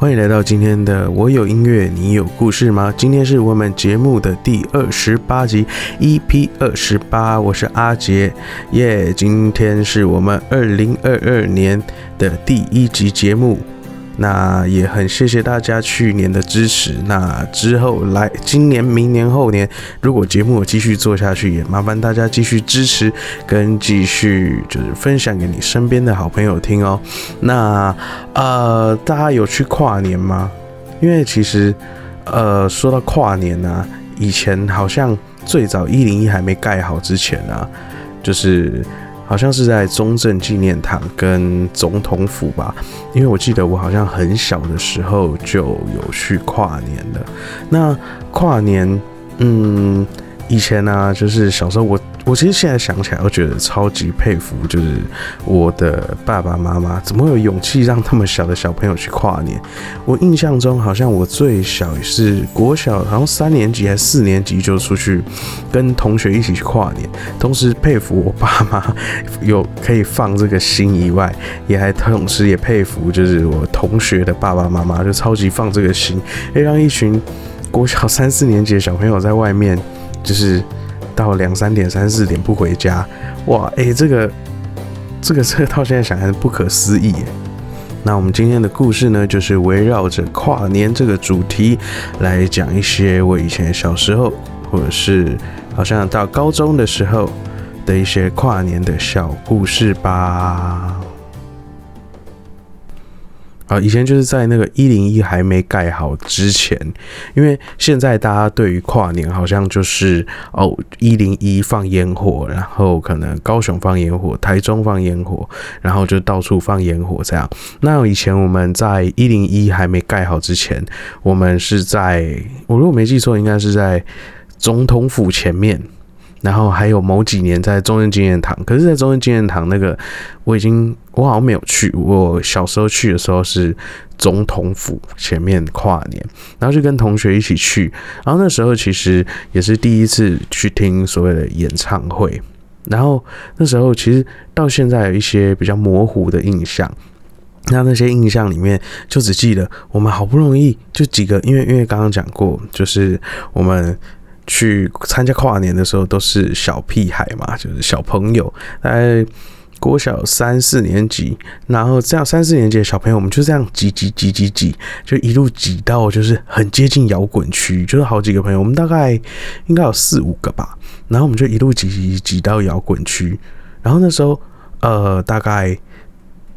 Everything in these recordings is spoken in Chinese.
欢迎来到今天的我有音乐，你有故事吗？今天是我们节目的第二十八集，EP 二十八，我是阿杰，耶！今天是我们二零二二年的第一集节目。那也很谢谢大家去年的支持。那之后来，今年、明年、后年，如果节目继续做下去，也麻烦大家继续支持，跟继续就是分享给你身边的好朋友听哦。那呃，大家有去跨年吗？因为其实呃，说到跨年呢，以前好像最早一零一还没盖好之前啊，就是。好像是在中正纪念堂跟总统府吧，因为我记得我好像很小的时候就有去跨年了。那跨年，嗯，以前呢，就是小时候我。我其实现在想起来，我觉得超级佩服，就是我的爸爸妈妈怎么有勇气让那么小的小朋友去跨年。我印象中好像我最小也是国小，好像三年级还是四年级就出去跟同学一起去跨年。同时佩服我爸妈有可以放这个心以外，也还同时也佩服就是我同学的爸爸妈妈就超级放这个心，可以让一群国小三四年级的小朋友在外面就是。到两三点、三四点不回家，哇，哎，这个、这个、这个到现在想还是不可思议。那我们今天的故事呢，就是围绕着跨年这个主题来讲一些我以前小时候，或者是好像到高中的时候的一些跨年的小故事吧。啊，以前就是在那个一零一还没盖好之前，因为现在大家对于跨年好像就是哦一零一放烟火，然后可能高雄放烟火，台中放烟火，然后就到处放烟火这样。那以前我们在一零一还没盖好之前，我们是在我如果没记错，应该是在总统府前面。然后还有某几年在中正纪念堂，可是，在中正纪念堂那个我已经我好像没有去。我小时候去的时候是总统府前面跨年，然后就跟同学一起去。然后那时候其实也是第一次去听所谓的演唱会。然后那时候其实到现在有一些比较模糊的印象，那那些印象里面就只记得我们好不容易就几个，因为因为刚刚讲过，就是我们。去参加跨年的时候都是小屁孩嘛，就是小朋友，在国小三四年级，然后这样三四年级的小朋友，我们就这样挤挤挤挤挤，就一路挤到就是很接近摇滚区，就是好几个朋友，我们大概应该有四五个吧，然后我们就一路挤挤挤到摇滚区，然后那时候呃大概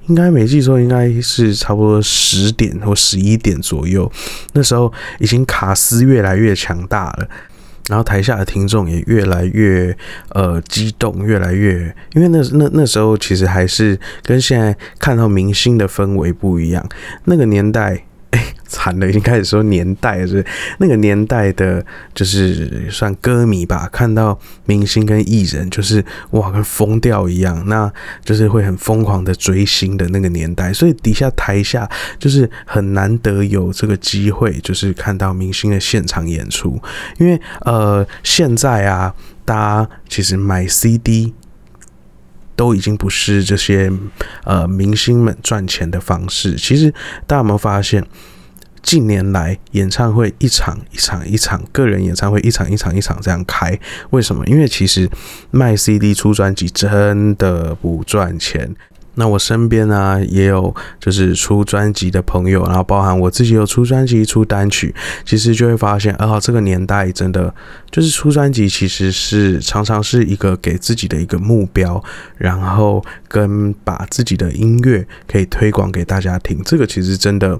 应该没记错，应该是差不多十点或十一点左右，那时候已经卡斯越来越强大了。然后台下的听众也越来越呃激动，越来越，因为那那那时候其实还是跟现在看到明星的氛围不一样，那个年代。哎惨了，已经开始说年代是 那个年代的，就是算歌迷吧。看到明星跟艺人，就是哇，跟疯掉一样，那就是会很疯狂的追星的那个年代。所以底下台下就是很难得有这个机会，就是看到明星的现场演出。因为呃，现在啊，大家其实买 CD 都已经不是这些呃明星们赚钱的方式。其实大家有没有发现？近年来，演唱会一场一场一场，个人演唱会一场一场一场这样开，为什么？因为其实卖 CD 出专辑真的不赚钱。那我身边呢也有就是出专辑的朋友，然后包含我自己有出专辑、出单曲，其实就会发现，啊，这个年代真的就是出专辑，其实是常常是一个给自己的一个目标，然后跟把自己的音乐可以推广给大家听，这个其实真的。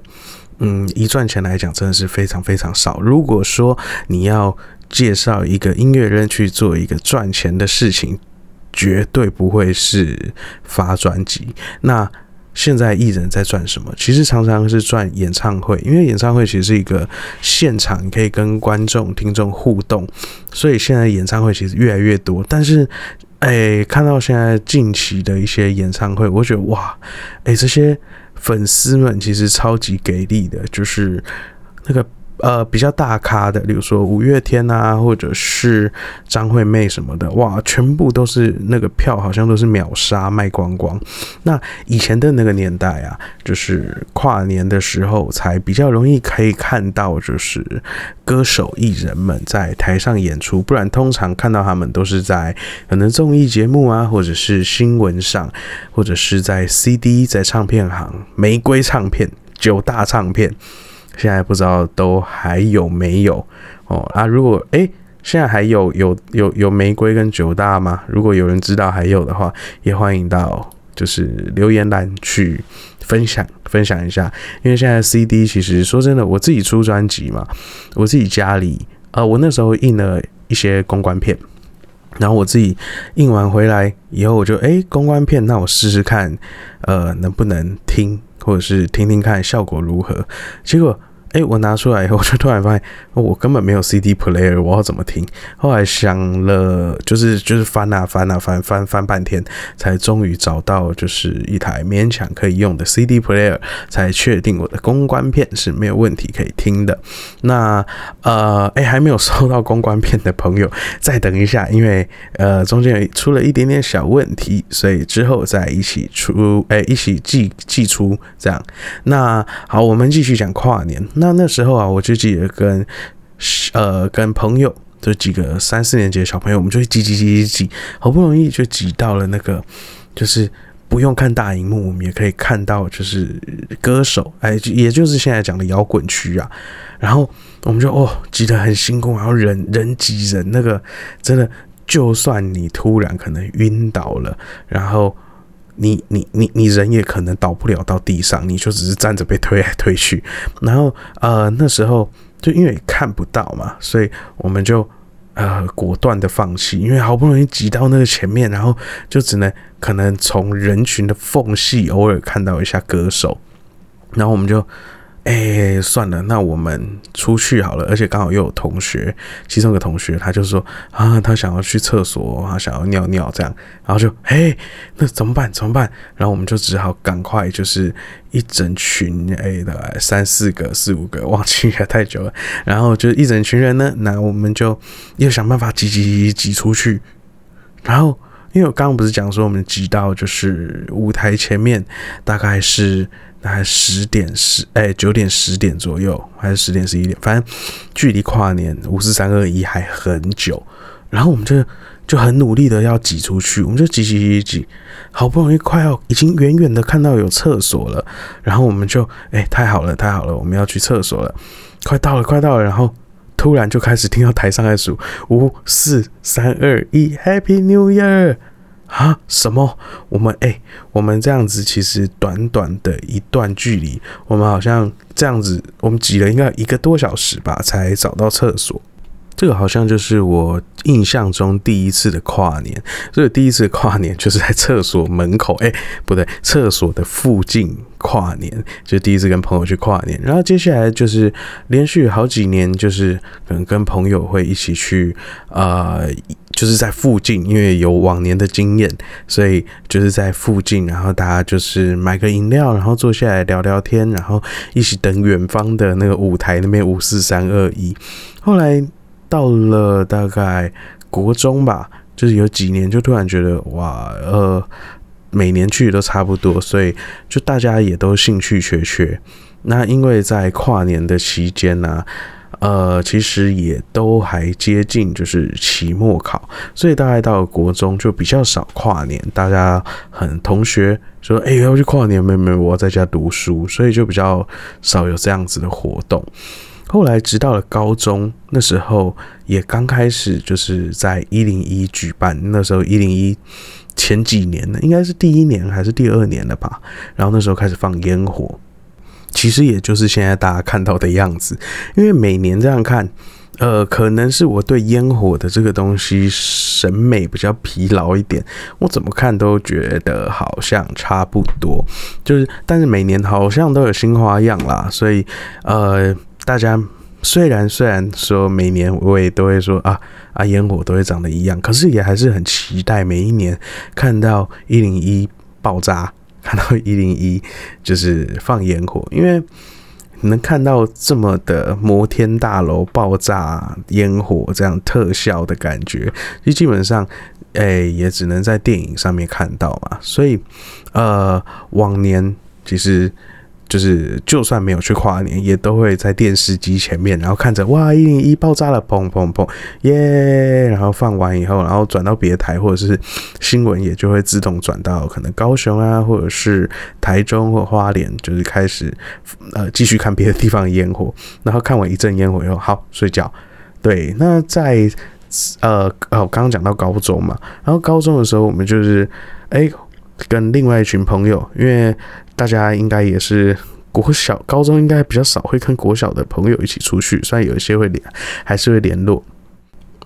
嗯，一赚钱来讲，真的是非常非常少。如果说你要介绍一个音乐人去做一个赚钱的事情，绝对不会是发专辑。那现在艺人在赚什么？其实常常是赚演唱会，因为演唱会其实是一个现场可以跟观众、听众互动，所以现在演唱会其实越来越多。但是，哎，看到现在近期的一些演唱会，我觉得哇，哎，这些。粉丝们其实超级给力的，就是那个呃比较大咖的，例如说五月天啊，或者是张惠妹什么的，哇，全部都是那个票好像都是秒杀卖光光。那以前的那个年代啊，就是跨年的时候才比较容易可以看到，就是歌手艺人们在台上演出，不然通常看到他们都是在可能综艺节目啊，或者是新闻上，或者是在 CD 在唱片行玫瑰唱片。九大唱片，现在不知道都还有没有哦啊？如果诶，现在还有有有有玫瑰跟九大吗？如果有人知道还有的话，也欢迎到就是留言栏去分享分享一下。因为现在 CD 其实说真的，我自己出专辑嘛，我自己家里呃，我那时候印了一些公关片，然后我自己印完回来以后，我就诶，公关片，那我试试看，呃，能不能听。或者是听听看效果如何，结果。哎，我拿出来以后，我就突然发现，我根本没有 CD player，我要怎么听？后来想了，就是就是翻啊翻啊翻翻翻半天，才终于找到就是一台勉强可以用的 CD player，才确定我的公关片是没有问题可以听的。那呃，哎，还没有收到公关片的朋友，再等一下，因为呃中间出了一点点小问题，所以之后再一起出，哎，一起寄寄出这样。那好，我们继续讲跨年。那那时候啊，我就记得跟呃跟朋友，就几个三四年级的小朋友，我们就挤挤挤挤挤，好不容易就挤到了那个，就是不用看大荧幕，我们也可以看到就是歌手，哎，也就是现在讲的摇滚区啊。然后我们就哦挤得很辛苦，然后人人挤人，那个真的，就算你突然可能晕倒了，然后。你你你你人也可能倒不了到地上，你就只是站着被推来推去。然后呃那时候就因为看不到嘛，所以我们就呃果断的放弃，因为好不容易挤到那个前面，然后就只能可能从人群的缝隙偶尔看到一下歌手，然后我们就。哎，算了，那我们出去好了。而且刚好又有同学，其中一个同学他就说啊，他想要去厕所，他想要尿尿这样。然后就哎，那怎么办？怎么办？然后我们就只好赶快，就是一整群哎的三四个、四五个，忘记 了太久了。然后就一整群人呢，那我们就又想办法挤挤挤挤出去。然后因为我刚刚不是讲说我们挤到就是舞台前面，大概是。大概十点十哎九点十点左右，还是十点十一点，反正距离跨年五四三二一还很久。然后我们就就很努力的要挤出去，我们就挤挤挤挤，好不容易快要已经远远的看到有厕所了。然后我们就哎太好了太好了，我们要去厕所了，快到了快到了。然后突然就开始听到台上在数五四三二一，Happy New Year。啊？什么？我们哎，我们这样子其实短短的一段距离，我们好像这样子，我们挤了应该一个多小时吧，才找到厕所。这个好像就是我印象中第一次的跨年，所以第一次跨年就是在厕所门口，哎，不对，厕所的附近跨年，就第一次跟朋友去跨年。然后接下来就是连续好几年，就是可能跟朋友会一起去，呃。就是在附近，因为有往年的经验，所以就是在附近，然后大家就是买个饮料，然后坐下来聊聊天，然后一起等远方的那个舞台那边五四三二一。后来到了大概国中吧，就是有几年就突然觉得哇，呃，每年去都差不多，所以就大家也都兴趣缺缺。那因为在跨年的期间呢。呃，其实也都还接近，就是期末考，所以大概到国中就比较少跨年。大家很同学说，哎，要去跨年，没没，我要在家读书，所以就比较少有这样子的活动。后来直到了高中，那时候也刚开始，就是在一零一举办，那时候一零一前几年呢，应该是第一年还是第二年了吧？然后那时候开始放烟火。其实也就是现在大家看到的样子，因为每年这样看，呃，可能是我对烟火的这个东西审美比较疲劳一点，我怎么看都觉得好像差不多，就是，但是每年好像都有新花样啦，所以，呃，大家虽然虽然说每年我也都会说啊啊烟火都会长得一样，可是也还是很期待每一年看到一零一爆炸。看到一零一 就是放烟火，因为能看到这么的摩天大楼爆炸烟火这样特效的感觉，就基本上，哎，也只能在电影上面看到嘛。所以，呃，往年其实。就是就算没有去跨年，也都会在电视机前面，然后看着哇一零一爆炸了，砰砰砰，耶！然后放完以后，然后转到别的台或者是新闻，也就会自动转到可能高雄啊，或者是台中或花莲，就是开始呃继续看别的地方的烟火。然后看完一阵烟火以后，好睡觉。对，那在呃哦刚刚讲到高中嘛，然后高中的时候我们就是哎跟另外一群朋友，因为。大家应该也是国小、高中应该比较少会跟国小的朋友一起出去，虽然有一些会联，还是会联络。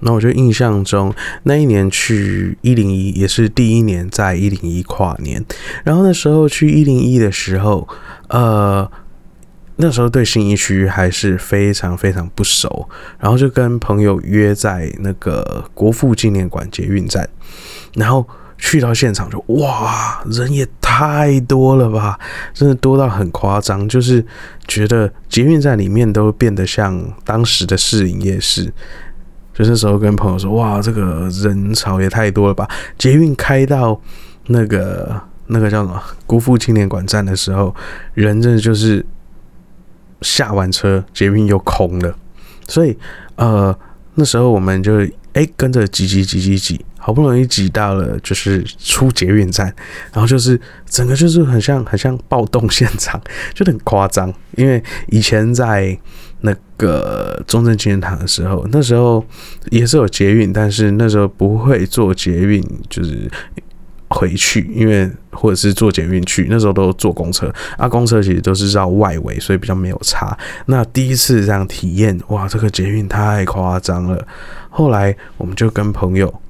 那我就印象中那一年去一零一，也是第一年在一零一跨年。然后那时候去一零一的时候，呃，那时候对新一区还是非常非常不熟，然后就跟朋友约在那个国父纪念馆捷运站，然后。去到现场就哇，人也太多了吧，真的多到很夸张，就是觉得捷运站里面都变得像当时的市营夜市。就那时候跟朋友说，哇，这个人潮也太多了吧！捷运开到那个那个叫什么辜父青年馆站的时候，人真的就是下完车，捷运又空了。所以呃，那时候我们就哎跟着挤挤挤挤挤。好不容易挤到了，就是出捷运站，然后就是整个就是很像很像暴动现场，就很夸张。因为以前在那个中正纪念堂的时候，那时候也是有捷运，但是那时候不会坐捷运，就是回去，因为或者是坐捷运去，那时候都坐公车啊，公车其实都是绕外围，所以比较没有差。那第一次这样体验，哇，这个捷运太夸张了。后来我们就跟朋友。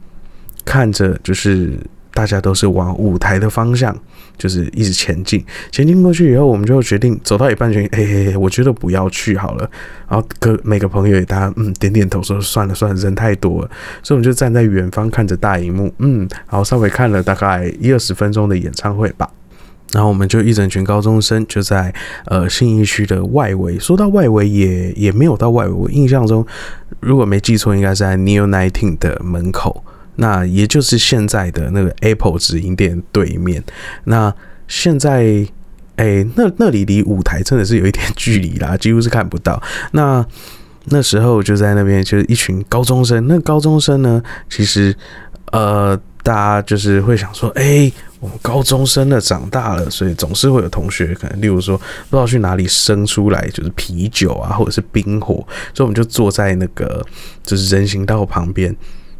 看着就是大家都是往舞台的方向，就是一直前进，前进过去以后，我们就决定走到一半就，哎，我觉得不要去好了。然后各每个朋友也大家嗯点点头说算了算了，人太多了。所以我们就站在远方看着大荧幕，嗯，然后稍微看了大概一二十分钟的演唱会吧。然后我们就一整群高中生就在呃信义区的外围，说到外围也也没有到外围，我印象中如果没记错，应该是在 Neo Nineteen 的门口。那也就是现在的那个 Apple 直营店对面。那现在，哎，那那里离舞台真的是有一点距离啦，几乎是看不到。那那时候就在那边，就是一群高中生。那高中生呢，其实呃，大家就是会想说，哎，我们高中生的长大了，所以总是会有同学可能，例如说不知道去哪里生出来，就是啤酒啊，或者是冰火，所以我们就坐在那个就是人行道旁边。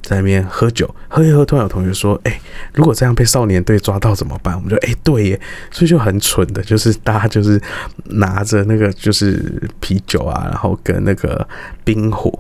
在那边喝酒，喝一喝，突然有同学说：“哎，如果这样被少年队抓到怎么办？”我们就哎，对耶，所以就很蠢的，就是大家就是拿着那个就是啤酒啊，然后跟那个冰火，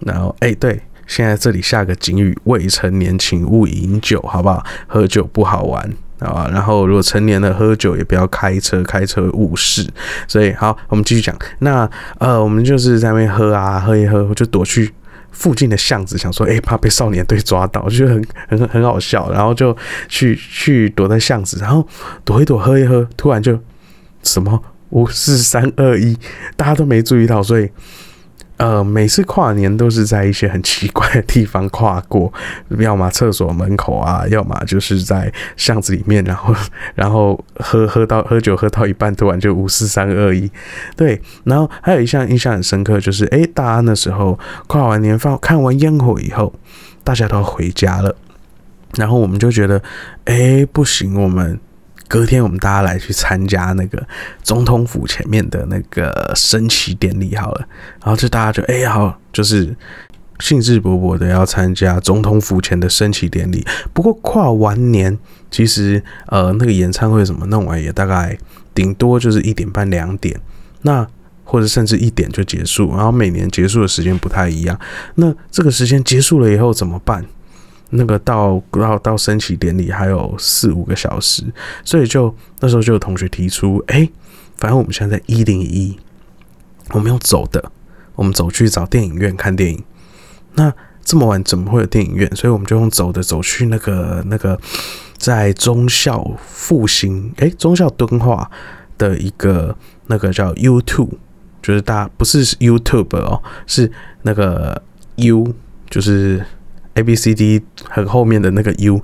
然后哎，对，现在这里下个警语：未成年请勿饮酒，好不好？喝酒不好玩，好吧？然后如果成年了喝酒也不要开车，开车误事。所以好，我们继续讲。那呃，我们就是在那边喝啊，喝一喝，我就躲去。附近的巷子，想说，哎，怕被少年队抓到，就觉得很很很好笑，然后就去去躲在巷子，然后躲一躲，喝一喝，突然就什么五四三二一，大家都没注意到，所以。呃，每次跨年都是在一些很奇怪的地方跨过，要么厕所门口啊，要么就是在巷子里面，然后 然后喝喝到喝酒喝到一半，突然就五四三二一，对。然后还有一项印象很深刻，就是哎，大安的时候跨完年放看完烟火以后，大家都回家了，然后我们就觉得哎，不行，我们。隔天我们大家来去参加那个总统府前面的那个升旗典礼好了，然后就大家就哎好，就是兴致勃勃的要参加总统府前的升旗典礼。不过跨完年，其实呃那个演唱会什么弄完也大概顶多就是一点半两点，那或者甚至一点就结束。然后每年结束的时间不太一样，那这个时间结束了以后怎么办？那个到到到升旗典礼还有四五个小时，所以就那时候就有同学提出，哎，反正我们现在在一零一，我们用走的，我们走去找电影院看电影。那这么晚怎么会有电影院？所以我们就用走的走去那个那个在中校复兴，哎，中校敦化的一个那个叫 YouTube 就是大不是 YouTube 哦，是那个 U，就是 A B C D 很后面的那个 U。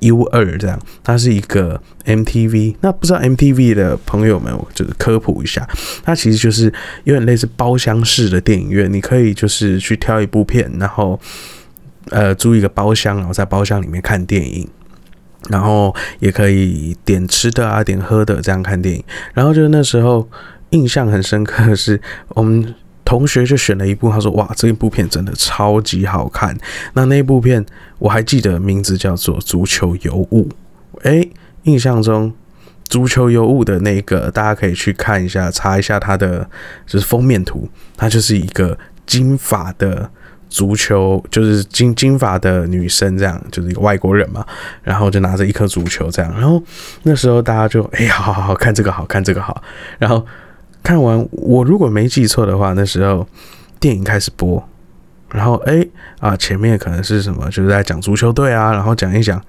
U 二这样，它是一个 MTV。那不知道 MTV 的朋友们，就是科普一下，它其实就是有点类似包厢式的电影院。你可以就是去挑一部片，然后呃租一个包厢，然后在包厢里面看电影，然后也可以点吃的啊，点喝的这样看电影。然后就是那时候印象很深刻的是我们。同学就选了一部，他说：“哇，这一部片真的超级好看。”那那部片我还记得名字叫做《足球尤物》。诶，印象中《足球尤物》的那个大家可以去看一下，查一下它的就是封面图，它就是一个金发的足球，就是金金发的女生，这样就是一个外国人嘛，然后就拿着一颗足球这样。然后那时候大家就：“哎，好好好看这个，好看这个好。”然后。看完，我如果没记错的话，那时候电影开始播，然后哎啊，前面可能是什么，就是在讲足球队啊，然后讲一讲，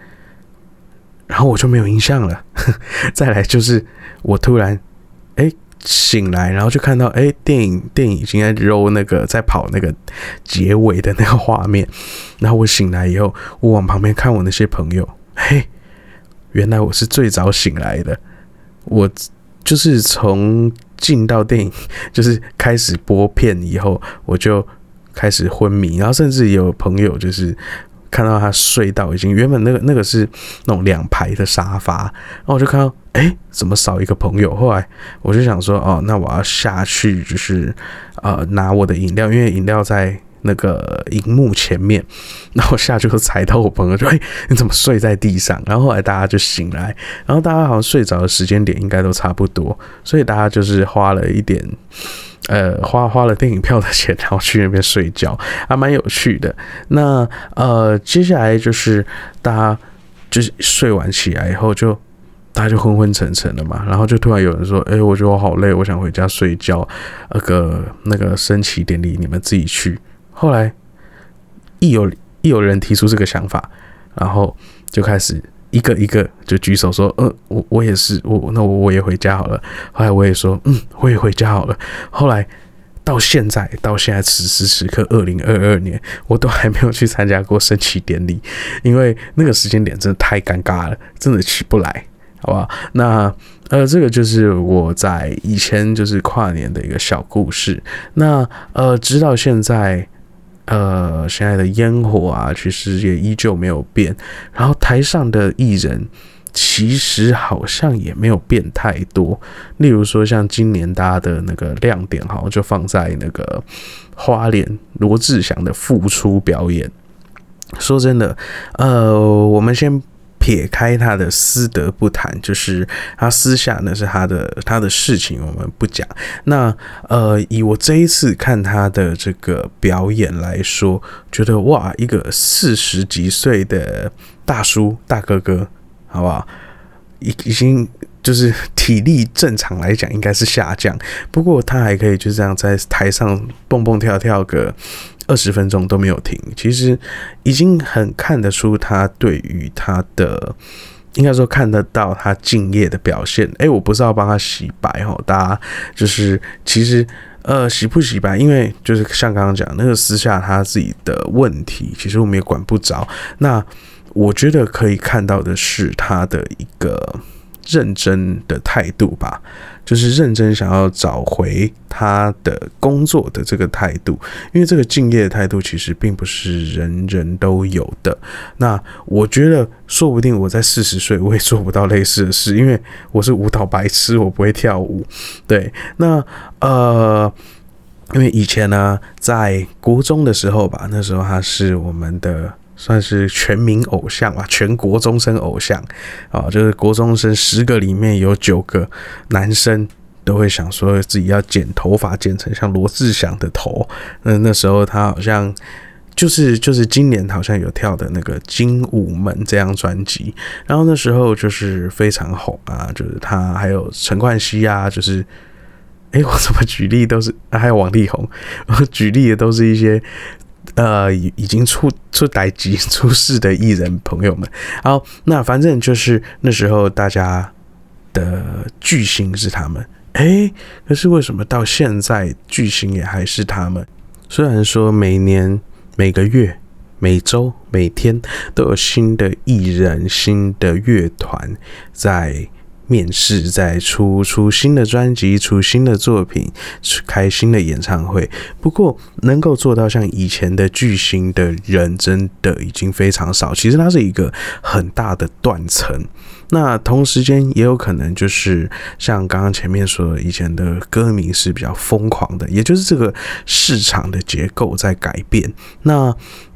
然后我就没有印象了。再来就是我突然哎醒来，然后就看到哎电影电影已经在揉那个在跑那个结尾的那个画面，然后我醒来以后，我往旁边看我那些朋友，嘿，原来我是最早醒来的，我。就是从进到电影，就是开始播片以后，我就开始昏迷，然后甚至有朋友就是看到他睡到已经原本那个那个是那种两排的沙发，然后我就看到哎怎么少一个朋友，后来我就想说哦那我要下去就是呃拿我的饮料，因为饮料在。那个荧幕前面，然后下去就踩到我朋友，就哎，你怎么睡在地上？然后后来大家就醒来，然后大家好像睡着的时间点应该都差不多，所以大家就是花了一点，呃，花花了电影票的钱，然后去那边睡觉，还蛮有趣的。那呃，接下来就是大家就是睡完起来以后，就大家就昏昏沉沉的嘛，然后就突然有人说：“哎，我觉得我好累，我想回家睡觉。”那个那个升旗典礼，你们自己去。后来，一有一有人提出这个想法，然后就开始一个一个就举手说：“嗯，我我也是，我那我我也回家好了。”后来我也说：“嗯，我也回家好了。”后来到现在到现在此时此刻，二零二二年，我都还没有去参加过升旗典礼，因为那个时间点真的太尴尬了，真的起不来，好吧？那呃，这个就是我在以前就是跨年的一个小故事。那呃，直到现在。呃，现在的烟火啊，其实也依旧没有变。然后台上的艺人，其实好像也没有变太多。例如说，像今年大家的那个亮点，好像就放在那个花脸罗志祥的复出表演。说真的，呃，我们先。撇开他的私德不谈，就是他私下那是他的他的事情，我们不讲。那呃，以我这一次看他的这个表演来说，觉得哇，一个四十几岁的大叔大哥哥，好不好？已已经就是体力正常来讲应该是下降，不过他还可以就这样在台上蹦蹦跳跳个。二十分钟都没有停，其实已经很看得出他对于他的，应该说看得到他敬业的表现。诶，我不是要帮他洗白哈，大家就是其实呃洗不洗白，因为就是像刚刚讲那个私下他自己的问题，其实我们也管不着。那我觉得可以看到的是他的一个认真的态度吧。就是认真想要找回他的工作的这个态度，因为这个敬业的态度其实并不是人人都有的。那我觉得，说不定我在四十岁我也做不到类似的事，因为我是舞蹈白痴，我不会跳舞。对，那呃，因为以前呢，在国中的时候吧，那时候他是我们的。算是全民偶像吧，全国中生偶像啊，就是国中生十个里面有九个男生都会想说自己要剪头发，剪成像罗志祥的头。那那时候他好像就是就是今年好像有跳的那个《精武门》这张专辑，然后那时候就是非常红啊，就是他还有陈冠希啊，就是哎，我怎么举例都是还有王力宏，我举例的都是一些。呃，已已经出出台级出事的艺人朋友们，好，那反正就是那时候大家的巨星是他们，哎，可是为什么到现在巨星也还是他们？虽然说每年、每个月、每周、每天都有新的艺人、新的乐团在。面试，再出出新的专辑，出新的作品，开新的演唱会。不过，能够做到像以前的巨星的人，真的已经非常少。其实它是一个很大的断层。那同时间也有可能就是像刚刚前面说，以前的歌迷是比较疯狂的，也就是这个市场的结构在改变。那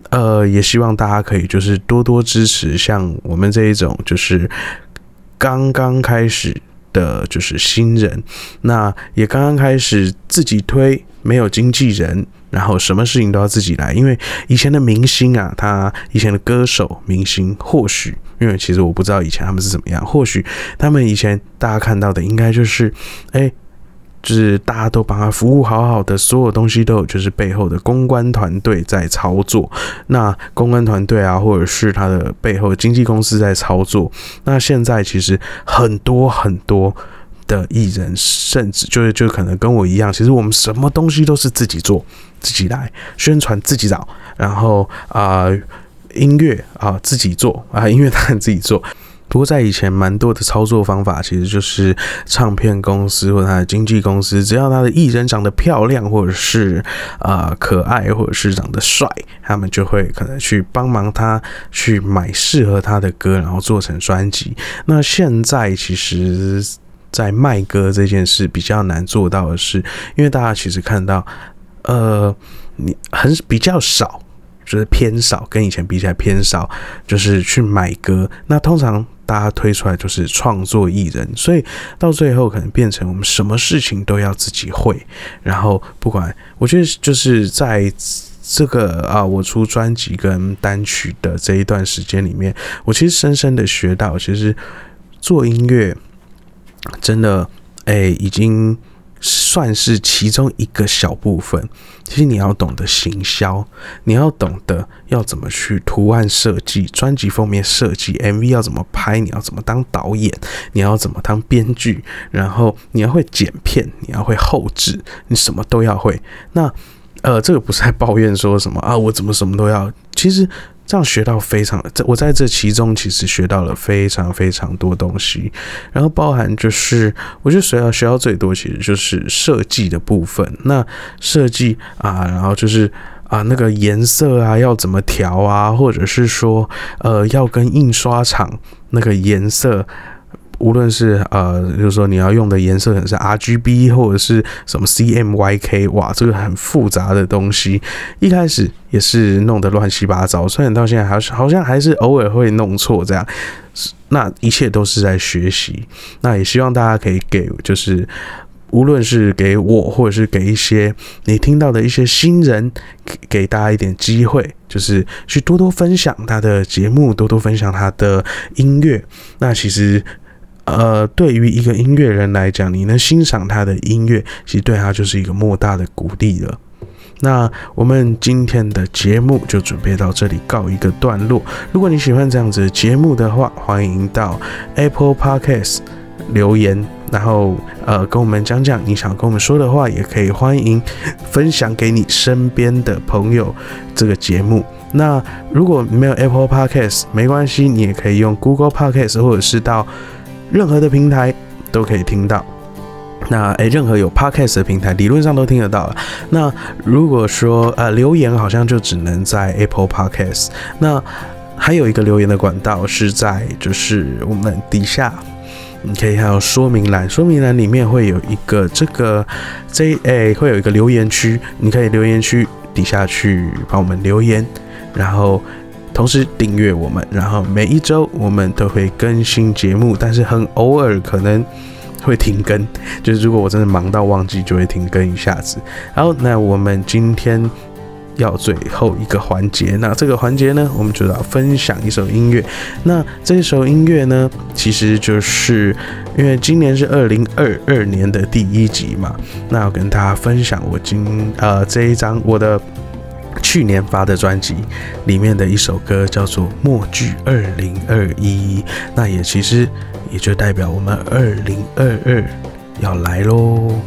呃，也希望大家可以就是多多支持像我们这一种就是。刚刚开始的就是新人，那也刚刚开始自己推，没有经纪人，然后什么事情都要自己来。因为以前的明星啊，他以前的歌手、明星，或许因为其实我不知道以前他们是怎么样，或许他们以前大家看到的应该就是，哎。就是大家都帮他服务好好的，所有东西都有，就是背后的公关团队在操作。那公关团队啊，或者是他的背后经纪公司在操作。那现在其实很多很多的艺人，甚至就是就可能跟我一样，其实我们什么东西都是自己做，自己来宣传，自己找，然后啊音乐啊自己做啊音乐当然自己做。不过，在以前，蛮多的操作方法，其实就是唱片公司或者他的经纪公司，只要他的艺人长得漂亮，或者是啊可爱，或者是长得帅，他们就会可能去帮忙他去买适合他的歌，然后做成专辑。那现在，其实，在卖歌这件事比较难做到的是，因为大家其实看到，呃，你很比较少，就是偏少，跟以前比起来偏少，就是去买歌。那通常。大家推出来就是创作艺人，所以到最后可能变成我们什么事情都要自己会。然后不管，我觉得就是在这个啊，我出专辑跟单曲的这一段时间里面，我其实深深的学到，其实做音乐真的哎，已经。算是其中一个小部分。其实你要懂得行销，你要懂得要怎么去图案设计、专辑封面设计、MV 要怎么拍，你要怎么当导演，你要怎么当编剧，然后你要会剪片，你要会后置，你什么都要会。那呃，这个不是在抱怨说什么啊，我怎么什么都要？其实。这样学到非常，这我在这其中其实学到了非常非常多东西，然后包含就是我觉得学到学到最多其实就是设计的部分。那设计啊，然后就是啊那个颜色啊要怎么调啊，或者是说呃要跟印刷厂那个颜色。无论是呃，就是说你要用的颜色可能是 R G B 或者是什么 C M Y K，哇，这个很复杂的东西，一开始也是弄得乱七八糟，虽然到现在还是好像还是偶尔会弄错这样，那一切都是在学习。那也希望大家可以给，就是无论是给我或者是给一些你听到的一些新人，给给大家一点机会，就是去多多分享他的节目，多多分享他的音乐。那其实。呃，对于一个音乐人来讲，你能欣赏他的音乐，其实对他就是一个莫大的鼓励了。那我们今天的节目就准备到这里告一个段落。如果你喜欢这样子节目的话，欢迎到 Apple Podcast 留言，然后呃跟我们讲讲你想跟我们说的话，也可以欢迎分享给你身边的朋友这个节目。那如果没有 Apple Podcast 没关系，你也可以用 Google Podcast 或者是到任何的平台都可以听到，那诶，任何有 podcast 的平台理论上都听得到了。那如果说呃留言好像就只能在 Apple Podcast，那还有一个留言的管道是在就是我们底下，你可以看到说明栏，说明栏里面会有一个这个 J A 会有一个留言区，你可以留言区底下去帮我们留言，然后。同时订阅我们，然后每一周我们都会更新节目，但是很偶尔可能会停更，就是如果我真的忙到忘记，就会停更一下子。好，那我们今天要最后一个环节，那这个环节呢，我们就要分享一首音乐。那这首音乐呢，其实就是因为今年是二零二二年的第一集嘛，那要跟大家分享我今呃这一张我的。去年发的专辑里面的一首歌叫做默剧二零二一。那也其实也就代表我们二零二二要来喽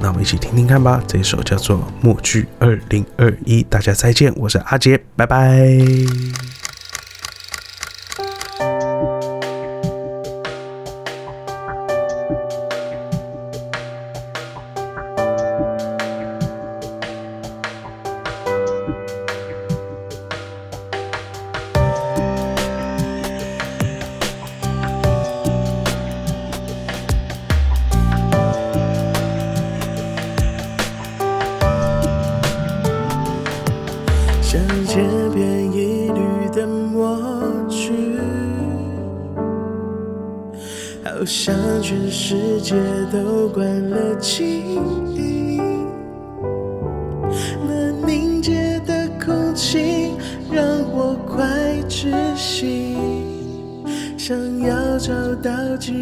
那我们一起听听看吧这一首叫做默剧二零二一。大家再见我是阿杰拜拜。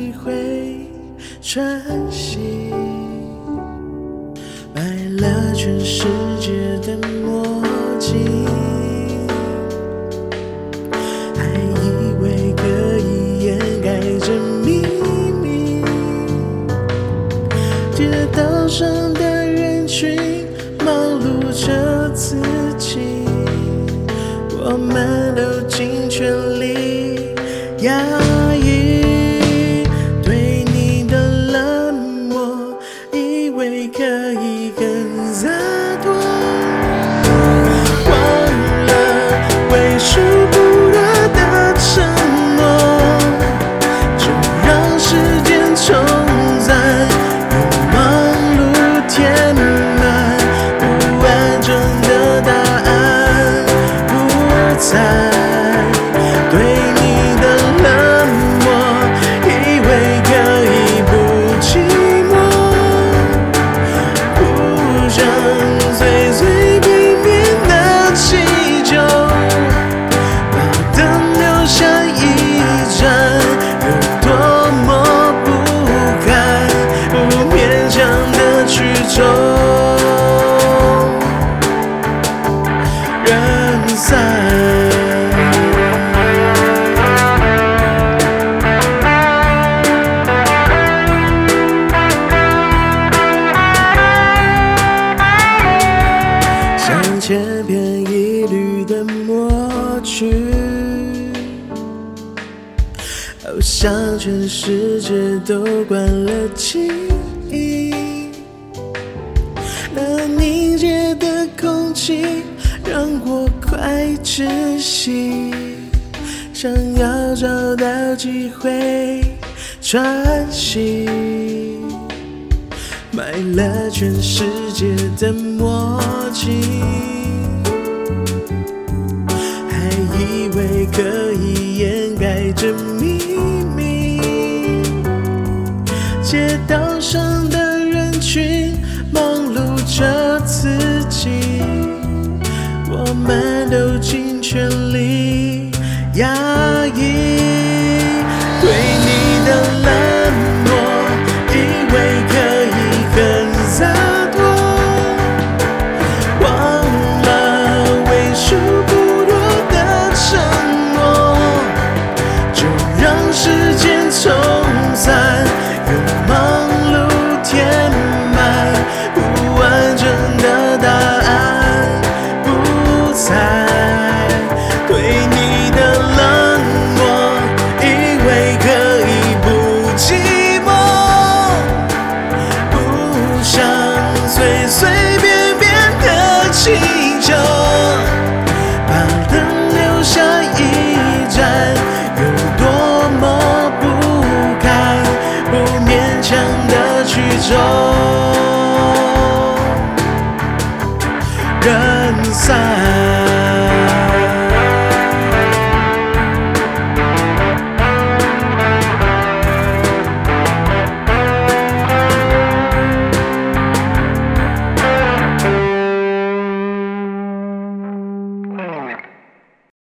你会穿行买了全世界的墨镜。凝结的空气，让我快窒息。想要找到机会喘息，买了全世界的默契，还以为可以掩盖这秘密。街道上的。我们都尽全力压抑。